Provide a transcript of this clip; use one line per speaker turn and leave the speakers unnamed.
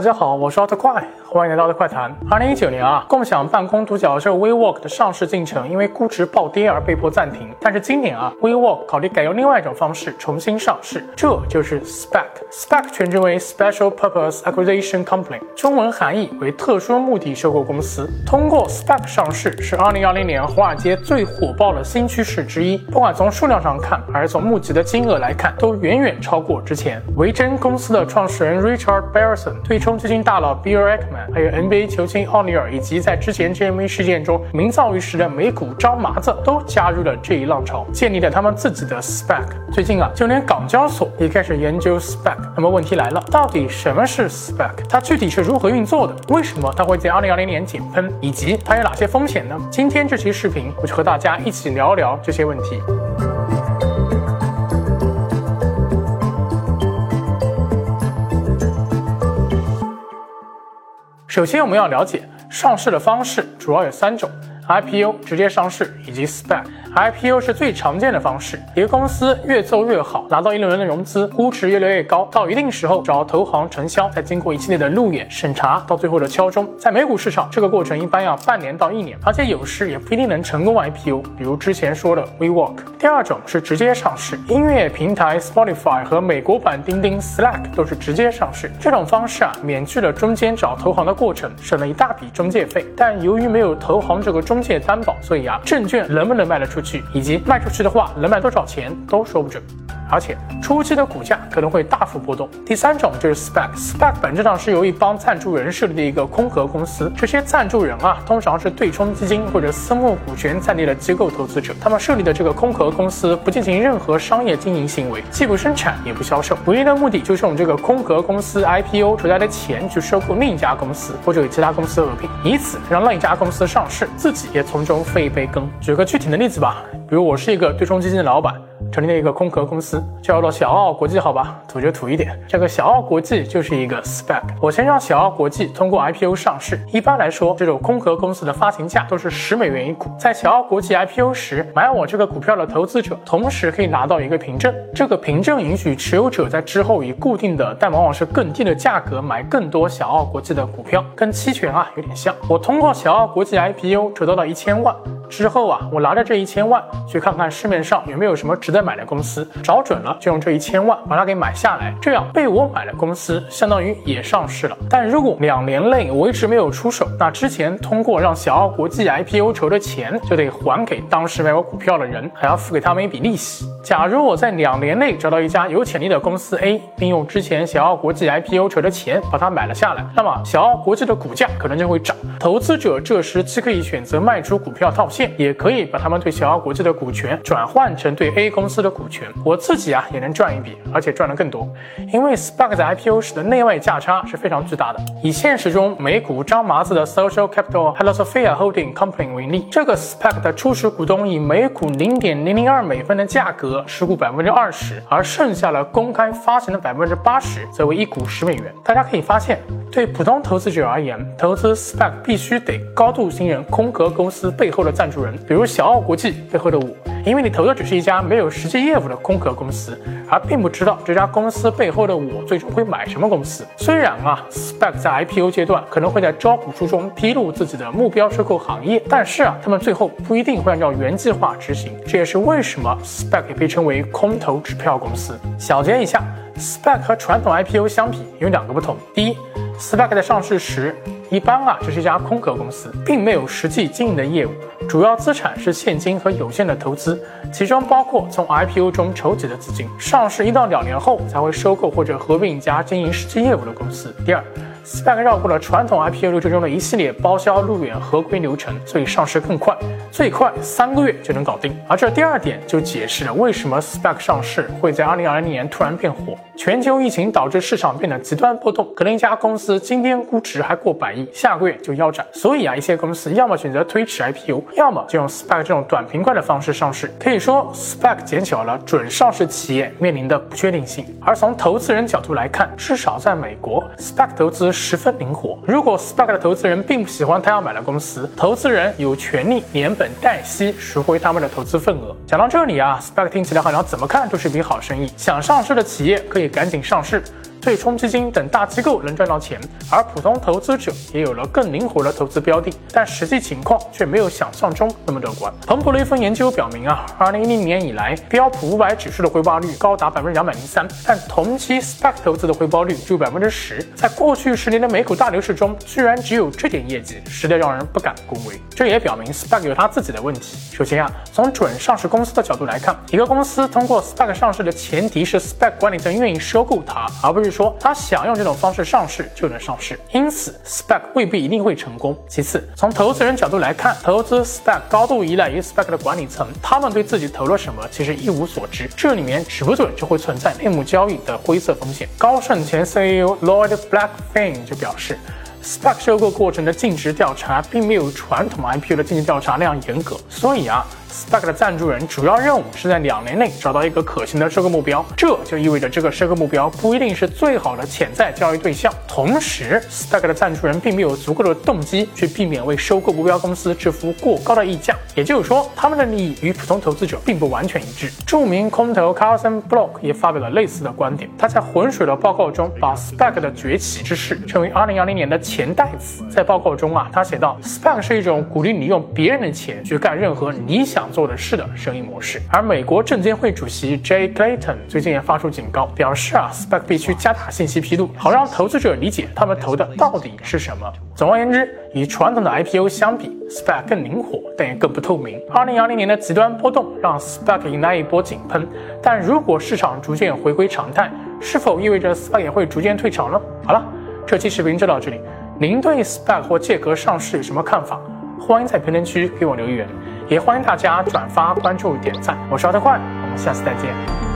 大家好，我是奥特快，欢迎来到的快谈。二零一九年啊，共享办公独角兽 WeWork 的上市进程因为估值暴跌而被迫暂停。但是今年啊，WeWork 考虑改用另外一种方式重新上市，这就是 SPAC。SPAC 全称为 Special Purpose Acquisition Company，中文含义为特殊目的收购公司。通过 SPAC 上市是二零二零年华尔街最火爆的新趋势之一。不管从数量上看，还是从募集的金额来看，都远远超过之前。维珍公司的创始人 Richard Barrison 对冲基金大佬 Bill Ackman，还有 NBA 球星奥尼尔，以及在之前 GME 事件中名噪一时的美股张麻子，都加入了这一浪潮，建立了他们自己的 SPAC。最近啊，就连港交所也开始研究 SPAC。那么问题来了，到底什么是 SPAC？它具体是如何运作的？为什么它会在2020年井喷？以及它有哪些风险呢？今天这期视频，我就和大家一起聊聊这些问题。首先，我们要了解上市的方式主要有三种。：IPO 直接上市以及 SPAC。IPO 是最常见的方式，一个公司越做越好，拿到一轮的融资，估值越来越高，到一定时候找投行承销，再经过一系列的路演审查，到最后的敲钟。在美股市场，这个过程一般要半年到一年，而且有时也不一定能成功 IPO。比如之前说的 WeWork。第二种是直接上市，音乐平台 Spotify 和美国版钉钉 Slack 都是直接上市。这种方式啊，免去了中间找投行的过程，省了一大笔中介费。但由于没有投行这个中介担保，所以啊，证券能不能卖得出？去以及卖出去的话能卖多少钱都说不准，而且初期的股价可能会大幅波动。第三种就是 SPAC，SPAC 本质上是由一帮赞助人设立的一个空壳公司，这些赞助人啊通常是对冲基金或者私募股权在内的机构投资者，他们设立的这个空壳公司不进行任何商业经营行为，既不生产也不销售，唯一的目的就是用这个空壳公司 IPO 出来的钱去收购另一家公司或者与其他公司合并，以此让另一家公司上市，自己也从中分一杯羹。举个具体的例子吧。比如我是一个对冲基金的老板，成立了一个空壳公司，叫做小奥国际，好吧，土就土一点。这个小奥国际就是一个 SPAC，我先让小奥国际通过 IPO 上市。一般来说，这种空壳公司的发行价都是十美元一股。在小奥国际 IPO 时，买我这个股票的投资者，同时可以拿到一个凭证，这个凭证允许持有者在之后以固定的，但往往是更低的价格买更多小奥国际的股票，跟期权啊有点像。我通过小奥国际 IPO 筹到了一千万。之后啊，我拿着这一千万去看看市面上有没有什么值得买的公司，找准了就用这一千万把它给买下来，这样被我买的公司相当于也上市了。但如果两年内我一直没有出手，那之前通过让小奥国际 IPO 筹的钱就得还给当时买我股票的人，还要付给他们一笔利息。假如我在两年内找到一家有潜力的公司 A，并用之前小奥国际 IPO 筹的钱把它买了下来，那么小奥国际的股价可能就会涨，投资者这时既可以选择卖出股票套现。也可以把他们对小奥国际的股权转换成对 A 公司的股权，我自己啊也能赚一笔，而且赚得更多。因为 SPAC 在 IPO 时的内外价差是非常巨大的。以现实中美股张麻子的 Social Capital h e l o s o p h i a Holding Company 为例，这个 SPAC 的初始股东以每股零点零零二美分的价格持股百分之二十，而剩下了公开发行的百分之八十则为一股十美元。大家可以发现。对普通投资者而言，投资 SPAC 必须得高度信任空壳公司背后的赞助人，比如小奥国际背后的我，因为你投的只是一家没有实际业务的空壳公司，而并不知道这家公司背后的我最终会买什么公司。虽然啊，Spec 在 IPO 阶段可能会在招股书中披露自己的目标收购行业，但是啊，他们最后不一定会按照原计划执行。这也是为什么 Spec 也被称为空头支票公司。小结一下，Spec 和传统 IPO 相比有两个不同，第一。，Spec 在上市时，一般啊，这是一家空壳公司，并没有实际经营的业务，主要资产是现金和有限的投资，其中包括从 IPO 中筹集的资金。上市一到两年后才会收购或者合并一家经营实际业务的公司。第二。SPAC 绕过了传统 IPO 流程中的一系列包销、路演、合规流程，所以上市更快，最快三个月就能搞定。而这第二点就解释了为什么 SPAC 上市会在2020年突然变火。全球疫情导致市场变得极端波动，可能一家公司今天估值还过百亿，下个月就腰斩。所以啊，一些公司要么选择推迟 IPO，要么就用 SPAC 这种短平快的方式上市。可以说，SPAC 减小了准上市企业面临的不确定性。而从投资人角度来看，至少在美国，SPAC 投资。十分灵活。如果 SPAC 的投资人并不喜欢他要买的公司，投资人有权利连本带息赎回他们的投资份额。讲到这里啊，SPAC 听起来好像怎么看都是一笔好生意。想上市的企业可以赶紧上市。对冲基金等大机构能赚到钱，而普通投资者也有了更灵活的投资标的。但实际情况却没有想象中那么乐观。彭博的一份研究表明啊，二零一零年以来，标普五百指数的回报率高达百分之两百零三，但同期 SPAC 投资的回报率只有百分之十。在过去十年的美股大牛市中，居然只有这点业绩，实在让人不敢恭维。这也表明 SPAC 有它自己的问题。首先啊，从准上市公司的角度来看，一个公司通过 SPAC 上市的前提是 SPAC 管理层愿意收购它，而不是说他想用这种方式上市就能上市。因此，SPAC 未必一定会成功。其次，从投资人角度来看，投资 SPAC 高度依赖于 SPAC 的管理层，他们对自己投了什么其实一无所知，这里面指不准就会存在内幕交易的灰色风险。高盛前 CEO Lloyd Blackfein 就表示。SPAC 收购过程的尽职调查并没有传统 IPO 的尽职调查那样严格，所以啊。SPAC 的赞助人主要任务是在两年内找到一个可行的收购目标，这就意味着这个收购目标不一定是最好的潜在交易对象。同时，SPAC 的赞助人并没有足够的动机去避免为收购目标公司支付过高的溢价，也就是说，他们的利益与普通投资者并不完全一致。著名空头 Carson Block 也发表了类似的观点，他在浑水的报告中把 SPAC 的崛起之势称为2020年的钱袋子。在报告中啊，他写道，SPAC 是一种鼓励你用别人的钱去干任何你想。想做的事的生意模式，而美国证监会主席 Jay Clayton 最近也发出警告，表示啊，SPAC 必须加大信息披露，好让投资者理解他们投的到底是什么。总而言之，与传统的 IPO 相比，SPAC 更灵活，但也更不透明。二零二零年的极端波动让 SPAC 迎来一波井喷，但如果市场逐渐回归常态，是否意味着 SPAC 也会逐渐退潮呢？好了，这期视频就到这里，您对 SPAC 或借壳上市有什么看法？欢迎在评论区给我留言。也欢迎大家转发、关注、点赞。我是奥特快，我们下次再见。